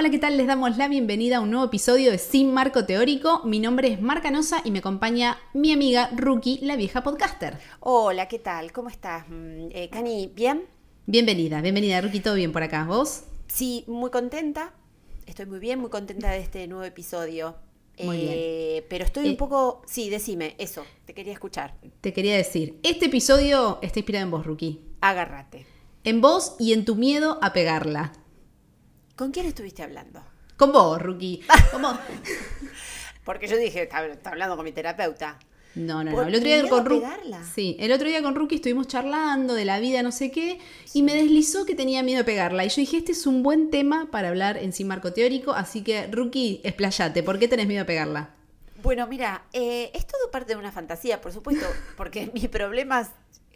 Hola, ¿qué tal? Les damos la bienvenida a un nuevo episodio de Sin Marco Teórico. Mi nombre es Marca Nosa y me acompaña mi amiga Rookie, la vieja podcaster. Hola, ¿qué tal? ¿Cómo estás? Mm, eh, Cani, ¿bien? Bienvenida, bienvenida Rookie, ¿todo bien por acá? ¿Vos? Sí, muy contenta. Estoy muy bien, muy contenta de este nuevo episodio. Muy Eh, Pero estoy Eh, un poco... Sí, decime, eso, te quería escuchar. Te quería decir, este episodio está inspirado en vos, Rookie. Agárrate. En vos y en tu miedo a pegarla. ¿Con quién estuviste hablando? Con vos, Rookie. Con vos. Porque yo dije, está, está hablando con mi terapeuta. No, no, no. ¿Por El otro día con Rookie. Sí, el otro día con Rookie estuvimos charlando de la vida, no sé qué, y me deslizó que tenía miedo a pegarla. Y yo dije, este es un buen tema para hablar en Sin Marco Teórico, así que, Rookie, explayate. ¿Por qué tenés miedo a pegarla? Bueno, mira, eh, es todo parte de una fantasía, por supuesto, porque mis problemas,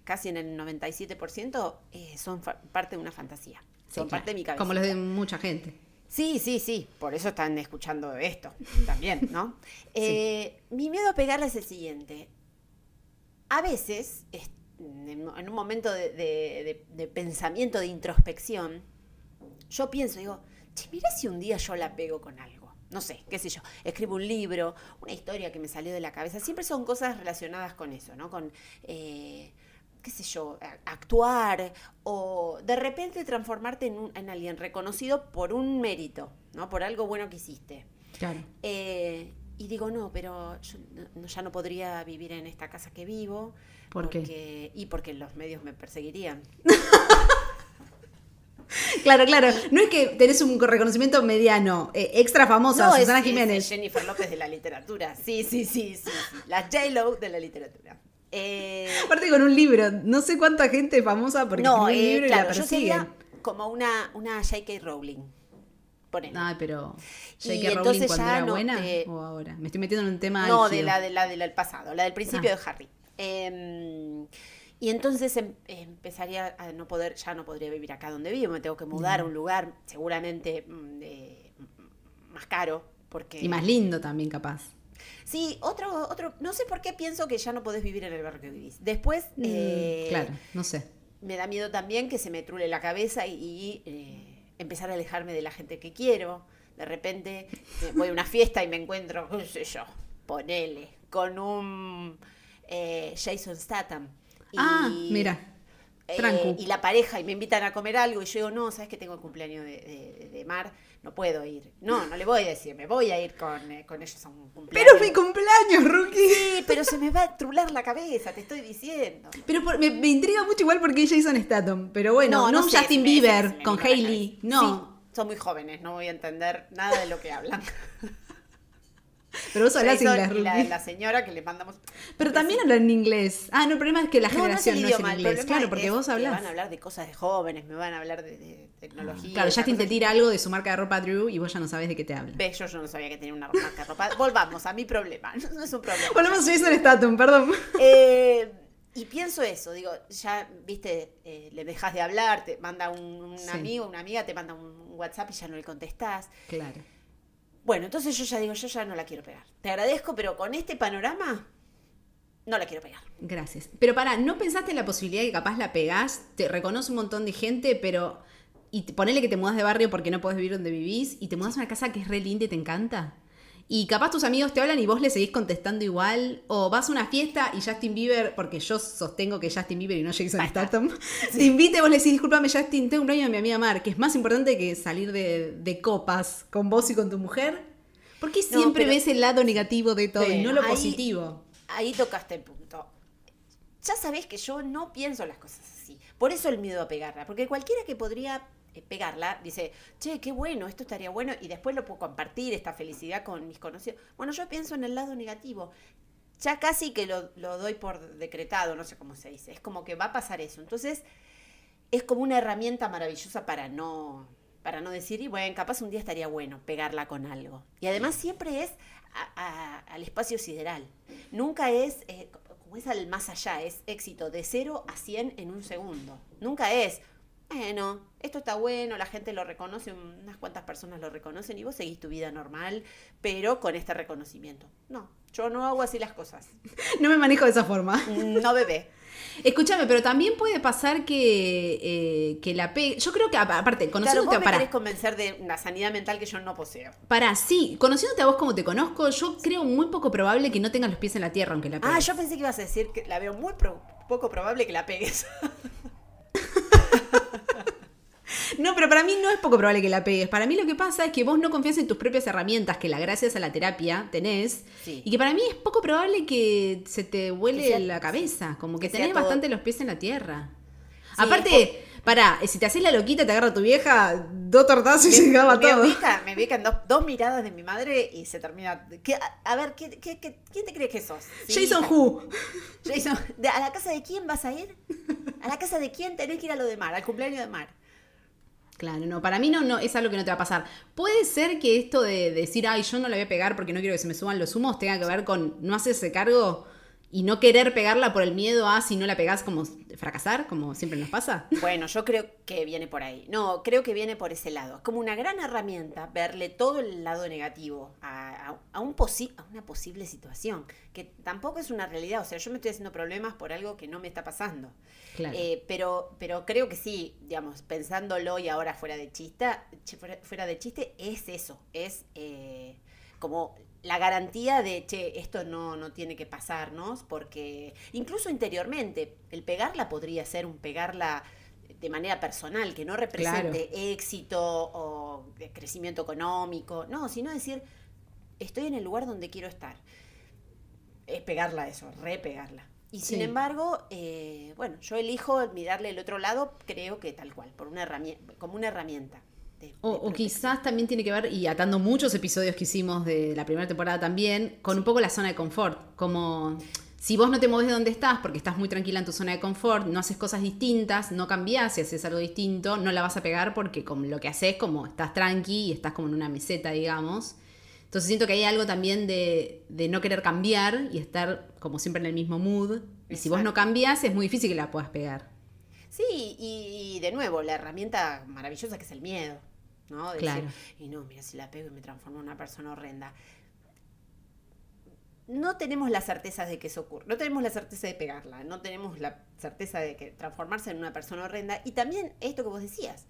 casi en el 97%, eh, son parte de una fantasía. Son parte de mi cabeza. Como los de mucha gente. Sí, sí, sí, por eso están escuchando esto también, ¿no? Eh, Mi miedo a pegarla es el siguiente. A veces, es- en en un momento de, de- de- de pensamiento, de introspección, yo pienso, digo, che, mira si un día yo la pego con algo. No sé, qué sé yo, escribo un libro, una historia que me salió de la cabeza. Siempre son cosas relacionadas con eso, ¿no? Con, eh, qué sé yo, actuar o de repente transformarte en, un- en alguien reconocido por un mérito, ¿no? Por algo bueno que hiciste. Claro. Eh, y digo, no, pero yo no- ya no podría vivir en esta casa que vivo. ¿Por qué? porque- Y porque los medios me perseguirían. Claro, claro. No es que tenés un reconocimiento mediano, eh, extra famosa, No, es- Susana es Jiménez. Jennifer López de la literatura. Sí, sí, sí, sí. sí. La J-Lo de la literatura. Eh, Aparte con un libro, no sé cuánta gente famosa porque no, escribió un eh, libro y claro, la yo persiguen. sería como una, una J.K. Rowling. Ponele. Ay, pero Y J.K. Rowling cuando era no, buena eh, o ahora. Me estoy metiendo en un tema No, de la, de la del pasado, la del principio Ah. de Harry. Eh, y entonces em- empezaría a no poder, ya no podría vivir acá donde vivo, me tengo que mudar a un lugar seguramente mm, de- más caro. Porque... Y más lindo también, capaz. Sí, otro, otro, no sé por qué pienso que ya no podés vivir en el barrio que vivís. Después, Mm, eh, claro, no sé. me da miedo también que se me trule la cabeza y, y, eh, empezar a alejarme de la gente que quiero. De repente eh, voy a una fiesta y me encuentro, qué sé yo, ponele, con un eh, Jason Statham. Y, Ah, mira. Eh, y la pareja y me invitan a comer algo y yo digo, no, sabes que tengo el cumpleaños de, de- de Mar, no puedo ir. No, no le voy a decir, me voy a ir con, eh, con ellos a un cumpleaños. Pero mi cumpleaños, Rookie. Sí, pero se me va a trular la cabeza, te estoy diciendo. Pero por- me, me intriga mucho igual porque es Jason Statham. Pero bueno, no, un sé, Justin me- Bieber me con Hailey. No. Sí, son muy jóvenes, no voy a entender nada de lo que hablan. Pero vos hablás Jason inglés, y la, la señora que le mandamos. Pero también hablan en inglés. Ah, no, el problema es que la No, no es generación no es, en inglés. Claro, porque es vos que hablás. van a hablar de cosas de jóvenes, me van a hablar de, de tecnología. Claro, Justin te tira algo de su marca de ropa Drew y vos ya no sabés de qué te habla. Ve, yo, yo no sabía que tenía una marca de ropa. Volvamos a mi problema, no es un problema. Volvemos a Jason Statham, perdón. Eh, y pienso eso, digo, ya, viste, eh, le dejas de hablar, te manda un, un Sí. amigo, una amiga, te manda un WhatsApp y ya no le contestás. Claro. Bueno, entonces yo ya digo, yo ya no la quiero pegar. Te agradezco, pero con este panorama no la quiero pegar. Gracias. Pero para, ¿no pensaste en la posibilidad de que capaz la pegás? Te reconoce un montón de gente, pero. Y ponele que te mudas de barrio porque no podés vivir donde vivís y te mudas a una casa que es re linda y te encanta. Y capaz tus amigos te hablan y vos le seguís contestando igual. O vas a una fiesta y Justin Bieber, porque yo sostengo que Justin Bieber y no Jason. Statham, te invita y vos le decís, discúlpame Justin, tengo un año de mi amiga Mar, que es más importante que salir de, de copas con vos y con tu mujer. ¿Por qué No, siempre pero- ves el lado negativo de todo y no lo ahí- positivo? Ahí tocaste el punto. Ya sabés que yo no pienso las cosas así. Por eso el miedo a pegarla. Porque cualquiera que podría pegarla dice, che, qué bueno, esto estaría bueno y después lo puedo compartir, esta felicidad con mis conocidos. Bueno, yo pienso en el lado negativo. Ya casi que lo, lo doy por decretado, no sé cómo se dice. Es como que va a pasar eso. Entonces, es como una herramienta maravillosa para no, para no decir, y bueno, capaz un día estaría bueno pegarla con algo. Y además siempre es al espacio sideral. Nunca es, eh, como es al más allá, es éxito de 0 a 100 en un segundo. Nunca es, bueno, esto está bueno, la gente lo reconoce, unas cuantas personas lo reconocen y vos seguís tu vida normal, pero con este reconocimiento. No, yo no hago así las cosas. No me manejo de esa forma. No, bebé. Escúchame, pero también puede pasar que, eh, que la pegue. Yo creo que, apa- aparte, Claro, conociéndote vos me para. querés convencer de una sanidad mental que yo no poseo. Para, sí, conociéndote a vos como te conozco, yo creo muy poco probable que no tengas los pies en la tierra, aunque la pegues. Ah, yo pensé que ibas a decir que la veo muy pro- poco probable que la pegues. No, pero para mí no es poco probable que la pegues. Para mí lo que pasa es que vos no confías en tus propias herramientas, que la gracias a la terapia tenés. Sí. Y que para mí es poco probable que se te vuele sea- la cabeza. Como que, tenés bastante los pies en la tierra. Sí, Aparte, pará, si te haces la loquita, te agarra tu vieja, dos tortazos y se acaba me todo. ubica, me ubican dos, dos miradas de mi madre y se termina. ¿Qué- a, a ver, ¿qué, qué- qué- quién te crees que sos? Sí, Jason. Who. Jason, ¿de- ¿a la casa de quién vas a ir? ¿A la casa de quién tenés que ir a lo de Mar? Al cumpleaños de Mar. Claro, no, para mí no, no es algo que no te va a pasar. Puede ser que esto de decir, ay, yo no la voy a pegar porque no quiero que se me suban los humos, tenga que ver con no hacerse cargo y no querer pegarla por el miedo a si no la pegás como fracasar, como siempre nos pasa. Bueno, yo creo que viene por ahí. No, creo que viene por ese lado. Es como una gran herramienta verle todo el lado negativo a, a- a un posi- a una posible situación, que tampoco es una realidad. O sea, yo me estoy haciendo problemas por algo que no me está pasando. Claro. Eh, pero, pero creo que sí, digamos, pensándolo y ahora fuera de chista, fuera de chiste, es eso, es eh, como la garantía de, che, esto no, no tiene que pasarnos, porque incluso interiormente, el pegarla podría ser un pegarla de manera personal, que no represente éxito o crecimiento económico, no, sino decir, estoy en el lugar donde quiero estar. Es pegarla eso, repegarla. Y sin embargo, eh, bueno, yo elijo mirarle el otro lado, creo que tal cual, por una herramienta, como una herramienta. De- O, quizás también tiene que ver, y atando muchos episodios que hicimos de la primera temporada también, con un poco la zona de confort. Como si vos no te moves de donde estás porque estás muy tranquila en tu zona de confort, no haces cosas distintas, no cambiás y haces algo distinto, no la vas a pegar porque como lo que haces como estás tranqui y estás como en una meseta, digamos. Entonces siento que hay algo también de, de no querer cambiar y estar como siempre en el mismo mood. Y si vos no cambias, es muy difícil que la puedas pegar. Sí, y, y de nuevo, la herramienta maravillosa que es el miedo, ¿no? Decir, Claro. y no, mira, si la pego y me transformo en una persona horrenda. No tenemos la certeza de que eso ocurre, no tenemos la certeza de pegarla, no tenemos la certeza de que transformarse en una persona horrenda. Y también esto que vos decías,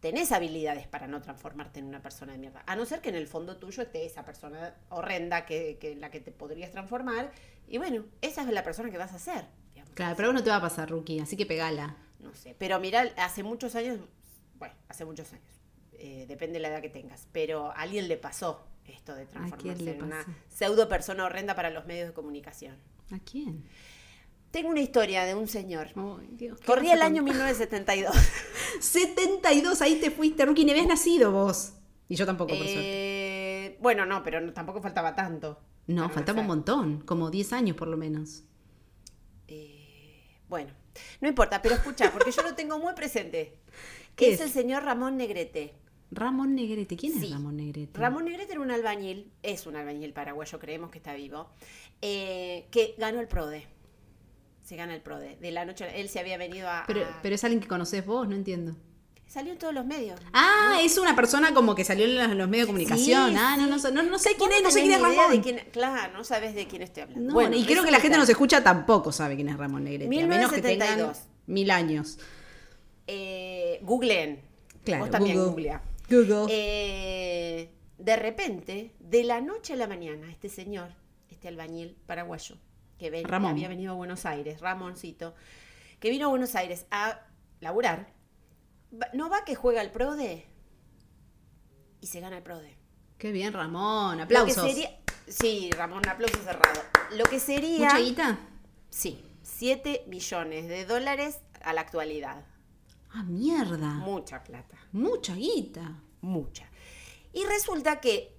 tenés habilidades para no transformarte en una persona de mierda. A no ser que en el fondo tuyo esté esa persona horrenda que, que la que te podrías transformar. Y bueno, esa es la persona que vas a ser. digamos. Claro, pero no te va a pasar, Rookie, así que pegala. No sé, pero mira, hace muchos años, bueno, hace muchos años, eh, depende de la edad que tengas, pero a alguien le pasó esto de transformarse en una pseudo persona horrenda para los medios de comunicación. ¿A quién? Tengo una historia de un señor. Ay, Dios, ¿qué Corría el año contar? 1972. 72, ahí te fuiste, Rookie, ni habías nacido vos. Y yo tampoco, por suerte. Eh, bueno, no, pero no- tampoco faltaba tanto. No, faltaba un montón, como 10 años por lo menos. Eh, bueno, no importa, pero escucha, porque yo lo tengo muy presente. ¿Qué Que es es? el señor Ramón Negrete. Ramón Negrete, ¿quién Sí. es Ramón Negrete? Ramón Negrete era un albañil, es un albañil paraguayo, creemos que está vivo, eh, que ganó el PRODE. Se gana el PRODE. De la noche, él se había venido a... Pero, a- pero es alguien que conoces vos, no entiendo. Salió en todos los medios. Ah, es una persona como que salió en los, medios de comunicación. Sí, ah, no, no, sé- no, no sé quién es, no sé quién es Ramón. de quién- claro, no sabes de quién estoy hablando. No, Bueno, y creo que la gente nos escucha tampoco sabe quién es Ramón Negrete. A menos que tengan 1972. mil años. Eh, googleen. Claro, Vos también Google. googlea. Google. Eh, de repente, de la noche a la mañana, este señor, este albañil paraguayo, que ven- había venido a Buenos Aires, Ramoncito, que vino a Buenos Aires a laburar, no va que juega el PRODE y se gana el PRODE. Qué bien, Ramón. Lo Aplausos. que sería, sí, Ramón, aplauso cerrado. Lo que sería, ¿Mucha guita? sí, 7 millones de dólares a la actualidad. Ah, mierda. Mucha plata. Mucha guita. mucha. Y resulta que,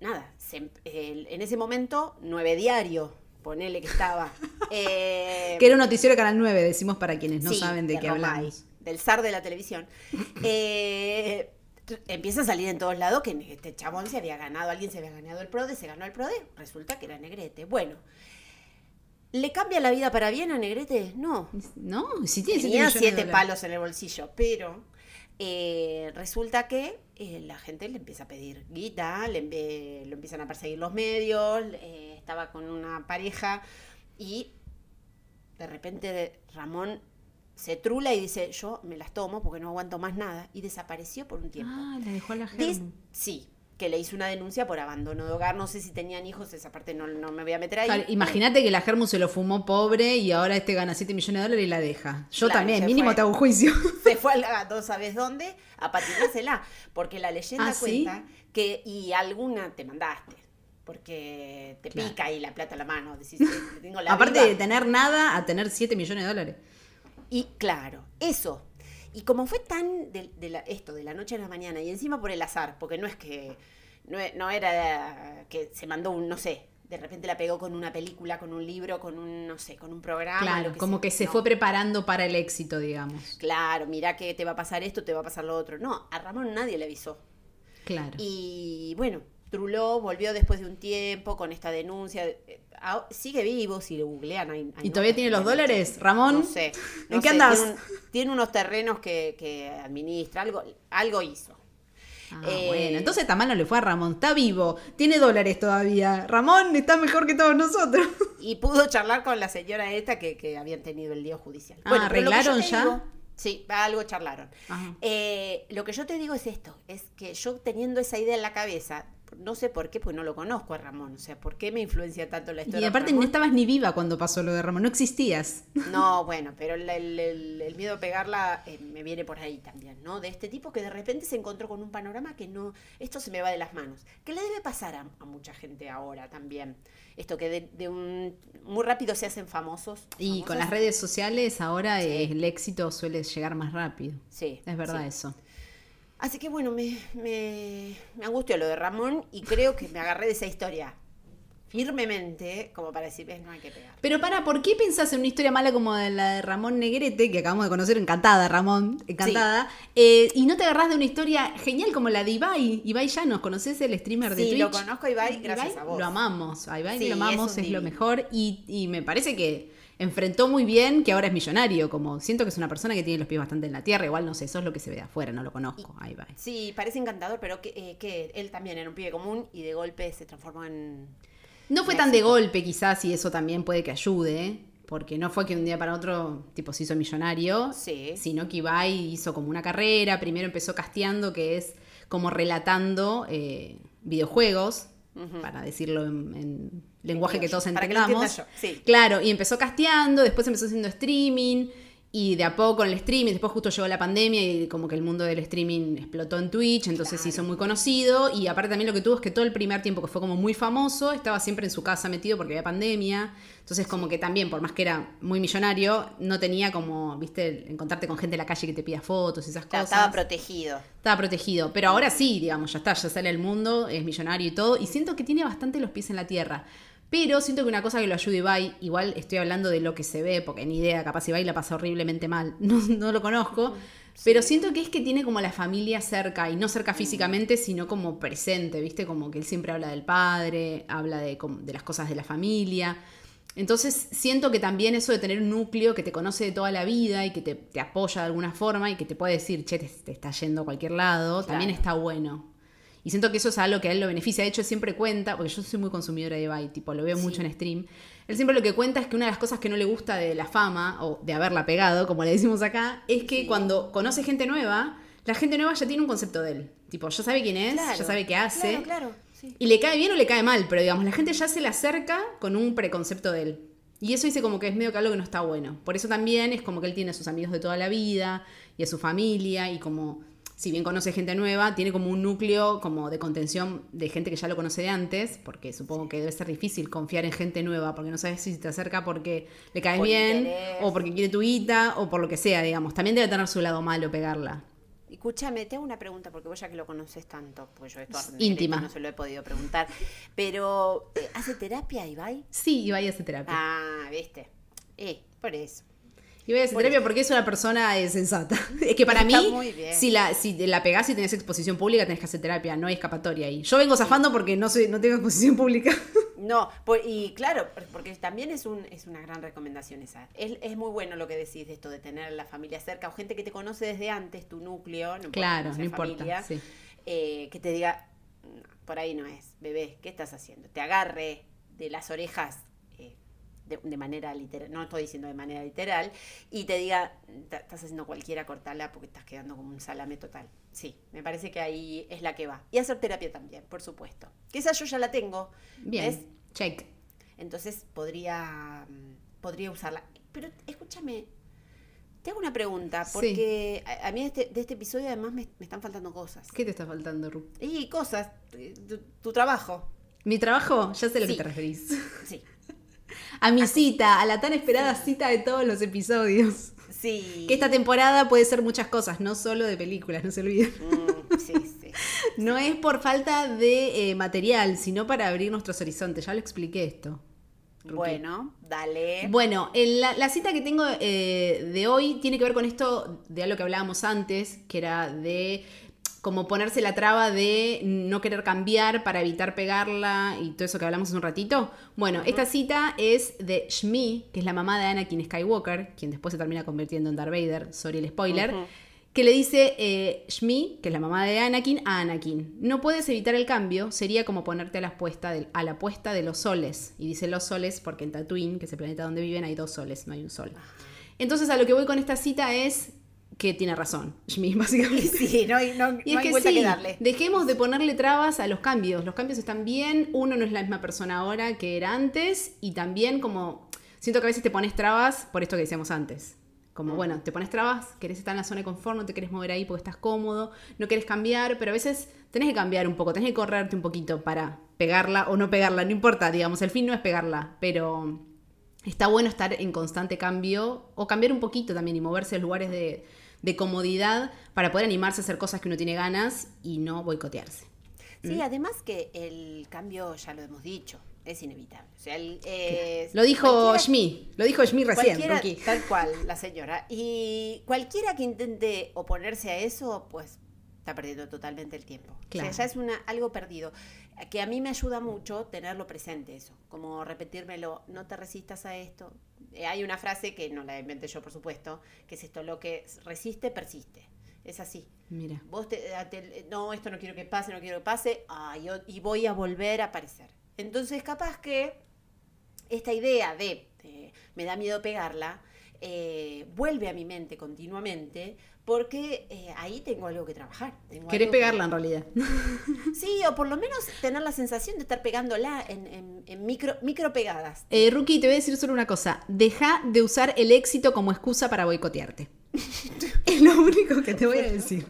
nada, se- el- en ese momento, nueve diario, ponele que estaba. eh, Que era un noticiero de Canal 9, decimos para quienes no sí, saben de, qué Romay, hablamos. Del zar de la televisión. Eh, empieza a salir en todos lados que este chabón se había ganado, alguien se había ganado el PRODE, se ganó el PRODE, resulta que era Negrete. Bueno, ¿le cambia la vida para bien a Negrete? No. No, si tiene siete Tenía siete palos en el bolsillo, pero eh, resulta que eh, la gente le empieza a pedir guita, le, lo empiezan a perseguir los medios, eh, estaba con una pareja y de repente Ramón se trula y dice, yo me las tomo porque no aguanto más nada, y desapareció por un tiempo. Ah, la dejó a la Germu. sí, que le hizo una denuncia por abandono de hogar, no sé si tenían hijos, esa parte no, no me voy a meter ahí. Claro, Imagínate que la Germu se lo fumó pobre y ahora este gana 7 millones de dólares y la deja. Yo Claro, también, mínimo fue. te hago un juicio. se fue al gato, ¿sabes dónde? A patinársela. Porque la leyenda ¿Ah, sí? cuenta que, y alguna te mandaste. Porque te Claro. pica ahí la plata a la mano. Decís, "Eh, tengo la Aparte viva". de tener nada a tener 7 millones de dólares. Y claro, eso. Y como fue tan de, de la- esto, de la noche a la mañana, y encima por el azar, porque no es que. No, e- no era que se mandó un, no sé, de repente la pegó con una película, con un libro, con un, no sé, con un programa. claro, como sea. que se No. fue preparando para el éxito, digamos. Claro, mirá que te va a pasar esto, te va a pasar lo otro. No, a Ramón nadie le avisó. Claro. Y bueno, Truló volvió después de un tiempo con esta denuncia. Eh, Sigue vivo, si lo googlean. hay- hay ¿Y todavía tiene los dólares, Ramón? No sé. no ¿En qué sé, andás? Tiene, un- tiene unos terrenos que, que administra, algo, algo hizo. Ah, Eh, bueno, entonces tan mal no le fue a Ramón. Está vivo, tiene dólares todavía. Ramón está mejor que todos nosotros. Y pudo charlar con la señora esta que, que habían tenido el lío judicial. Ah, yo ¿arreglaron ya? digo- sí, algo charlaron. Eh, lo que yo te digo es esto, es que yo teniendo esa idea en la cabeza, no sé por qué, pues no lo conozco a Ramón, o sea, ¿por qué me influencia tanto la historia? Y de aparte Ramón? no estabas ni viva cuando pasó lo de Ramón, no existías. No, bueno, pero el, el- el- el miedo a pegarla eh, me viene por ahí también, ¿no? De este tipo que de repente se encontró con un panorama que no, esto se me va de las manos. ¿Qué le debe pasar a, a mucha gente ahora también? Esto que de, de un, muy rápido se hacen famosos. Y con las redes sociales ahora Sí. el éxito suele llegar más rápido. Sí. Es verdad sí. eso. Así que bueno, me, me, me angustió lo de Ramón y creo que me agarré de esa historia firmemente como para decir, ves, no hay que pegar. Pero para, ¿por qué pensás en una historia mala como la de Ramón Negrete, que acabamos de conocer, encantada Ramón, encantada, eh, y no te agarrás de una historia genial como la de Ibai? Ibai ya nos conoces el streamer de Sí, Twitch. lo conozco Ibai gracias a vos. Lo amamos, a Ibai Sí, lo amamos, es es, lo mejor, y, y me parece que enfrentó muy bien que ahora es millonario, como siento que es una persona que tiene los pies bastante en la tierra, igual no sé, eso es lo que se ve de afuera, no lo conozco, a Ibai. Sí, parece encantador, pero que, eh, que él también era un pibe común y de golpe se transformó en... No fue tan de golpe quizás y eso también puede que ayude, porque no fue que un día para otro tipo se hizo millonario, Sí. sino que Ibai hizo como una carrera, primero empezó casteando, que es como relatando eh, videojuegos, para decirlo en, en lenguaje que todos que entendamos. sí. Claro, y empezó casteando, después empezó haciendo streaming. Y de a poco en el streaming, después justo llegó la pandemia y como que el mundo del streaming explotó en Twitch, entonces se hizo muy conocido. Y aparte también lo que tuvo es que todo el primer tiempo que fue como muy famoso, estaba siempre en su casa metido porque había pandemia. Entonces como que también, por más que era muy millonario, no tenía como, viste, encontrarte con gente en la calle que te pida fotos y esas cosas. estaba protegido. Estaba protegido, pero ahora sí, digamos, ya está, ya sale al mundo, es millonario y todo, y siento que tiene bastante los pies en la tierra. Pero siento que una cosa que lo ayuda Ibai, igual estoy hablando de lo que se ve, porque ni idea, capaz Ibai la pasa horriblemente mal, no, no lo conozco, pero siento que es que tiene como la familia cerca, y no cerca físicamente, sino como presente, ¿viste? Como que él siempre habla del padre, habla de, las cosas de la familia. Entonces siento que también eso de tener un núcleo que te conoce de toda la vida y que te, te apoya de alguna forma y que te puede decir, che, te, te está yendo a cualquier lado, también está bueno. Y siento que eso es algo que a él lo beneficia. De hecho, él siempre cuenta, porque yo soy muy consumidora de Ibai, tipo, lo veo mucho en stream. Él siempre lo que cuenta es que una de las cosas que no le gusta de la fama, o de haberla pegado, como le decimos acá, es que Sí. cuando conoce gente nueva, la gente nueva ya tiene un concepto de él. Tipo, ya sabe quién es, Claro, ya sabe qué hace. Claro, claro. sí. Y le cae bien o le cae mal, pero digamos, la gente ya se le acerca con un preconcepto de él. Y eso dice como que es medio que algo que no está bueno. Por eso también es como que él tiene a sus amigos de toda la vida y a su familia y como, si bien conoce gente nueva, tiene como un núcleo como de contención de gente que ya lo conoce de antes, porque supongo que debe ser difícil confiar en gente nueva, porque no sabes si te acerca porque le caes Por bien interés. o porque quiere tu guita o por lo que sea, digamos. También debe tener su lado malo pegarla. Escúchame, te hago una pregunta, porque vos ya que lo conoces tanto, pues yo esto íntima. no se lo he podido preguntar, pero eh, ¿hace terapia Ibai? Sí, Ibai hace terapia. Ah, viste. Eh, por eso. Y voy a hacer terapia porque es una persona eh, sensata. Es que para Está mí, si la, si la pegás y tenés exposición pública, tenés que hacer terapia, no hay escapatoria ahí. Yo vengo zafando porque no soy, no tengo exposición pública. No, por- y claro, por- porque también es, un, es una gran recomendación esa. Es, es muy bueno lo que decís de esto de tener la familia cerca o gente que te conoce desde antes, tu núcleo, no Claro, no importa, familia, sí. eh, que te diga, "No, por ahí no es, bebé, ¿qué estás haciendo? Te agarre de las orejas de, de manera literal, no estoy diciendo de manera literal, y te diga, "Ta- estás haciendo cualquiera, cortala porque estás quedando como un salame total. Sí, me parece que ahí es la que va. Y hacer terapia también, por supuesto. Que esa yo ya la tengo. Bien, ¿ves? check. Entonces podría, mm, podría usarla. Pero escúchame, te hago una pregunta, Sí. porque a, a mí este- de este episodio además me, me están faltando cosas. ¿Qué te está faltando, Ru? Y cosas, eh, tu, tu trabajo. Mi trabajo, ya sé a lo Sí. que te referís. Sí. A mi cita, a la tan esperada cita de todos los episodios. Sí. Que esta temporada puede ser muchas cosas, no solo de películas, no se olviden. Mm, sí, sí. No es por falta de eh, material, sino para abrir nuestros horizontes. Ya lo expliqué esto. Ruki. Bueno, dale. Bueno, en la, la cita que tengo eh, de hoy tiene que ver con esto de algo que hablábamos antes, que era de como ponerse la traba de no querer cambiar para evitar pegarla y todo eso que hablamos hace un ratito. Bueno, esta cita es de Shmi, que es la mamá de Anakin Skywalker, quien después se termina convirtiendo en Darth Vader, sorry el spoiler, que le dice eh, Shmi, que es la mamá de Anakin, a Anakin, no puedes evitar el cambio, sería como ponerte a la, apuesta de, a la apuesta de los soles. Y dice los soles porque en Tatooine, que es el planeta donde viven, hay dos soles, no hay un sol. Entonces a lo que voy con esta cita es que tiene razón, Shmi, básicamente. Sí, no hay, no, Y no es hay que vuelta sí, que darle. dejemos de ponerle trabas a los cambios. Los cambios están bien, uno no es la misma persona ahora que era antes y también como siento que a veces te pones trabas por esto que decíamos antes. Como, bueno, te pones trabas, querés estar en la zona de confort, no te querés mover ahí porque estás cómodo, no querés cambiar, pero a veces tenés que cambiar un poco, tenés que correrte un poquito para pegarla o no pegarla, no importa, digamos, el fin no es pegarla, pero está bueno estar en constante cambio o cambiar un poquito también y moverse a lugares de, de comodidad para poder animarse a hacer cosas que uno tiene ganas y no boicotearse. Sí, además que el cambio, ya lo hemos dicho, es inevitable. O sea, el, eh, Lo dijo Shmi, lo dijo Shmi recién, tal cual, la señora. Y cualquiera que intente oponerse a eso, pues está perdiendo totalmente el tiempo. Claro. O sea, ya es una, algo perdido. Que a mí me ayuda mucho tenerlo presente eso, como repetírmelo, no te resistas a esto. Eh, hay una frase que no la inventé yo, por supuesto, que es esto, lo que resiste, persiste. Es así. Mira, Vos te, te- no, esto no quiero que pase, no quiero que pase, ah, yo- y voy a volver a aparecer. Entonces, capaz que esta idea de eh, me da miedo pegarla, eh, vuelve a mi mente continuamente, porque eh, ahí tengo algo que trabajar. tengo querés que- pegarla en realidad. Sí, o por lo menos tener la sensación de estar pegándola en, en- en micro, micro pegadas. Eh, Ruki, te voy a decir solo una cosa. Deja de usar el éxito como excusa para boicotearte. es lo único que te voy a decir.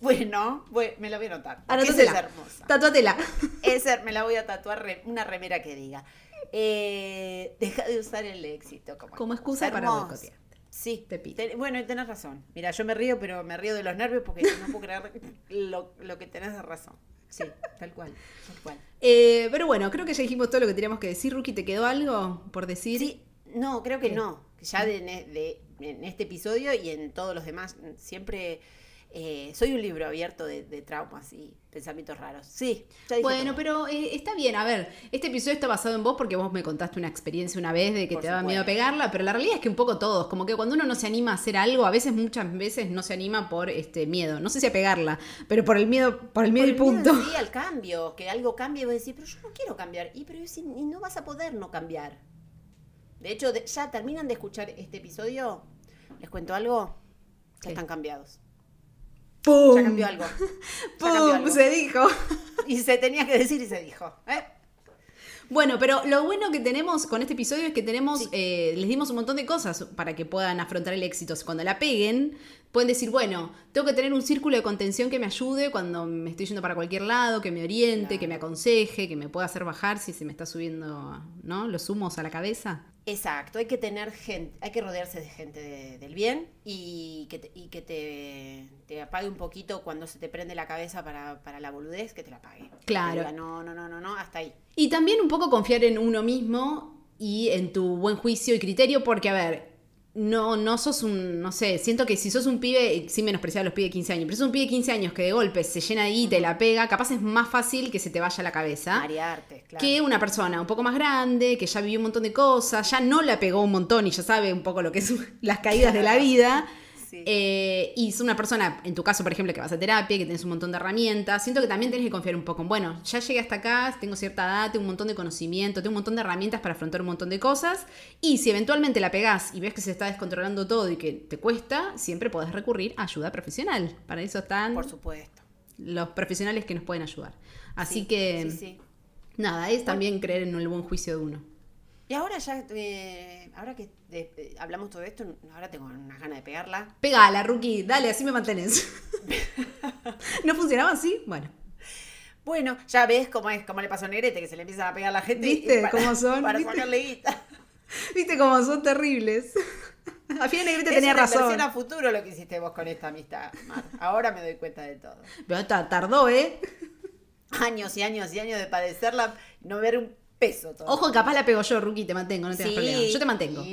Bueno, voy- me la voy a Anótatela. es hermosa. Tatuatela. Esa me la voy a tatuar re- una remera que diga. Eh, deja de usar el éxito como, Como excusa para Hermoso. Sí, Te pido. Ten- bueno, tenés razón. Mira, yo me río, pero me río de los nervios porque no puedo creer lo, lo que tenés de razón. Sí, tal cual, tal cual. Eh, pero bueno, creo que ya dijimos todo lo que teníamos que decir. Ruki, ¿te quedó algo por decir? Sí, no, creo que ¿Qué? no. Ya de, de- en este episodio y en todos los demás, siempre eh, soy un libro abierto de, de traumas y pensamientos raros. Sí, Bueno, todo. pero eh, está bien. A ver, este episodio está basado en vos porque vos me contaste una experiencia una vez de que Por te daba miedo a pegarla, pero la realidad es que un poco todos, como que cuando uno no se anima a hacer algo, a veces, muchas veces no se anima por este miedo. No sé si a pegarla, pero por el miedo, por el miedo Por y el miedo punto. en sí al cambio, que algo cambie y vos decís, pero yo no quiero cambiar. Y pero si- y no vas a poder no cambiar. De hecho, de- ya terminan de escuchar este episodio. ¿Les cuento algo? Ya ¿Qué? están cambiados. ¡Pum! Ya cambió algo. Ya cambió ¡Pum! algo. Se dijo. Y se tenía que decir y se dijo. ¿eh? Bueno, pero lo bueno que tenemos con este episodio es que tenemos, Sí. eh, les dimos un montón de cosas para que puedan afrontar el éxito. Cuando la peguen, pueden decir, bueno, tengo que tener un círculo de contención que me ayude cuando me estoy yendo para cualquier lado, que me oriente, Claro. que me aconseje, que me pueda hacer bajar si se me está subiendo, ¿no? Los humos a la cabeza. Exacto, hay que tener gente, hay que rodearse de gente de- del bien y que, te, y que te, te apague un poquito cuando se te prende la cabeza para, para la boludez, que te la apague. Claro. Diga, no, no, no, no, no, hasta ahí. Y también un poco confiar en uno mismo y en tu buen juicio y criterio, porque, a ver, no, no sos un, no sé, siento que si sos un pibe, sin menospreciar a los pibes de 15 años, pero sos un pibe de 15 años que de golpe se llena ahí y te la pega, capaz es más fácil que se te vaya la cabeza. Marearte, claro. Que una persona un poco más grande, que ya vivió un montón de cosas, ya no la pegó un montón y ya sabe un poco lo que son las caídas de la vida. Sí. Eh, y es una persona, en tu caso, por ejemplo, que vas a terapia, que tienes un montón de herramientas, siento que también tenés que confiar un poco en, bueno, ya llegué hasta acá, tengo cierta edad, tengo un montón de conocimiento, tengo un montón de herramientas para afrontar un montón de cosas. Y si eventualmente la pegás y ves que se está descontrolando todo y que te cuesta, siempre podés recurrir a ayuda profesional. Para eso están Por supuesto. los profesionales que nos pueden ayudar. Así Sí, que, Sí, nada, es también creer en el buen juicio de uno. Y ahora ya, eh, ahora que eh, hablamos todo esto, ahora tengo unas ganas de pegarla. Pegala, Rookie, dale, así me mantenés. ¿No funcionaba así? Bueno. Bueno, ya ves cómo es, cómo le pasó a Negrete, que se le empiezan a pegar a la gente. ¿Viste para- cómo son? Para ¿Viste? sacarle guita. Viste cómo son terribles. A fin de Negrete Es tenía una razón. a futuro lo que hiciste vos con esta amistad, Mar. Ahora me doy cuenta de todo. Pero ta- tardó, ¿eh? Años y años y años de padecerla, no ver un peso todo. Ojo, capaz la pego yo, Rookie, te mantengo, no tengas Sí, problema. Yo te mantengo.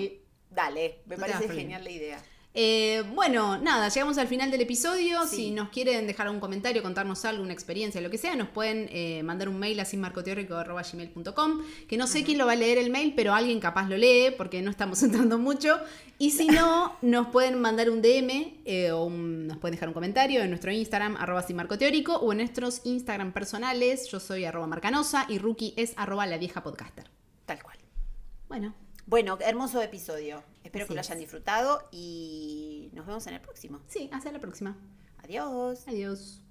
Dale, me No parece genial la idea. Eh, bueno, nada, llegamos al final del episodio. Sí. Si nos quieren dejar un comentario, contarnos algo, una experiencia, lo que sea, nos pueden eh, mandar un mail a sinmarcoteórico.gmail.com que no sé quién lo va a leer el mail, pero alguien capaz lo lee porque no estamos entrando mucho. Y si no, nos pueden mandar un DM eh, o un- nos pueden dejar un comentario en nuestro Instagram, arroba sinmarcoteórico, o en nuestros Instagram personales. Yo soy arroba marcanosa y Rookie es arroba la vieja podcaster. Tal cual. Bueno, Bueno, hermoso episodio. Espero Así que lo es. hayan disfrutado y nos vemos en el próximo. sí, hasta la próxima. Adiós. Adiós.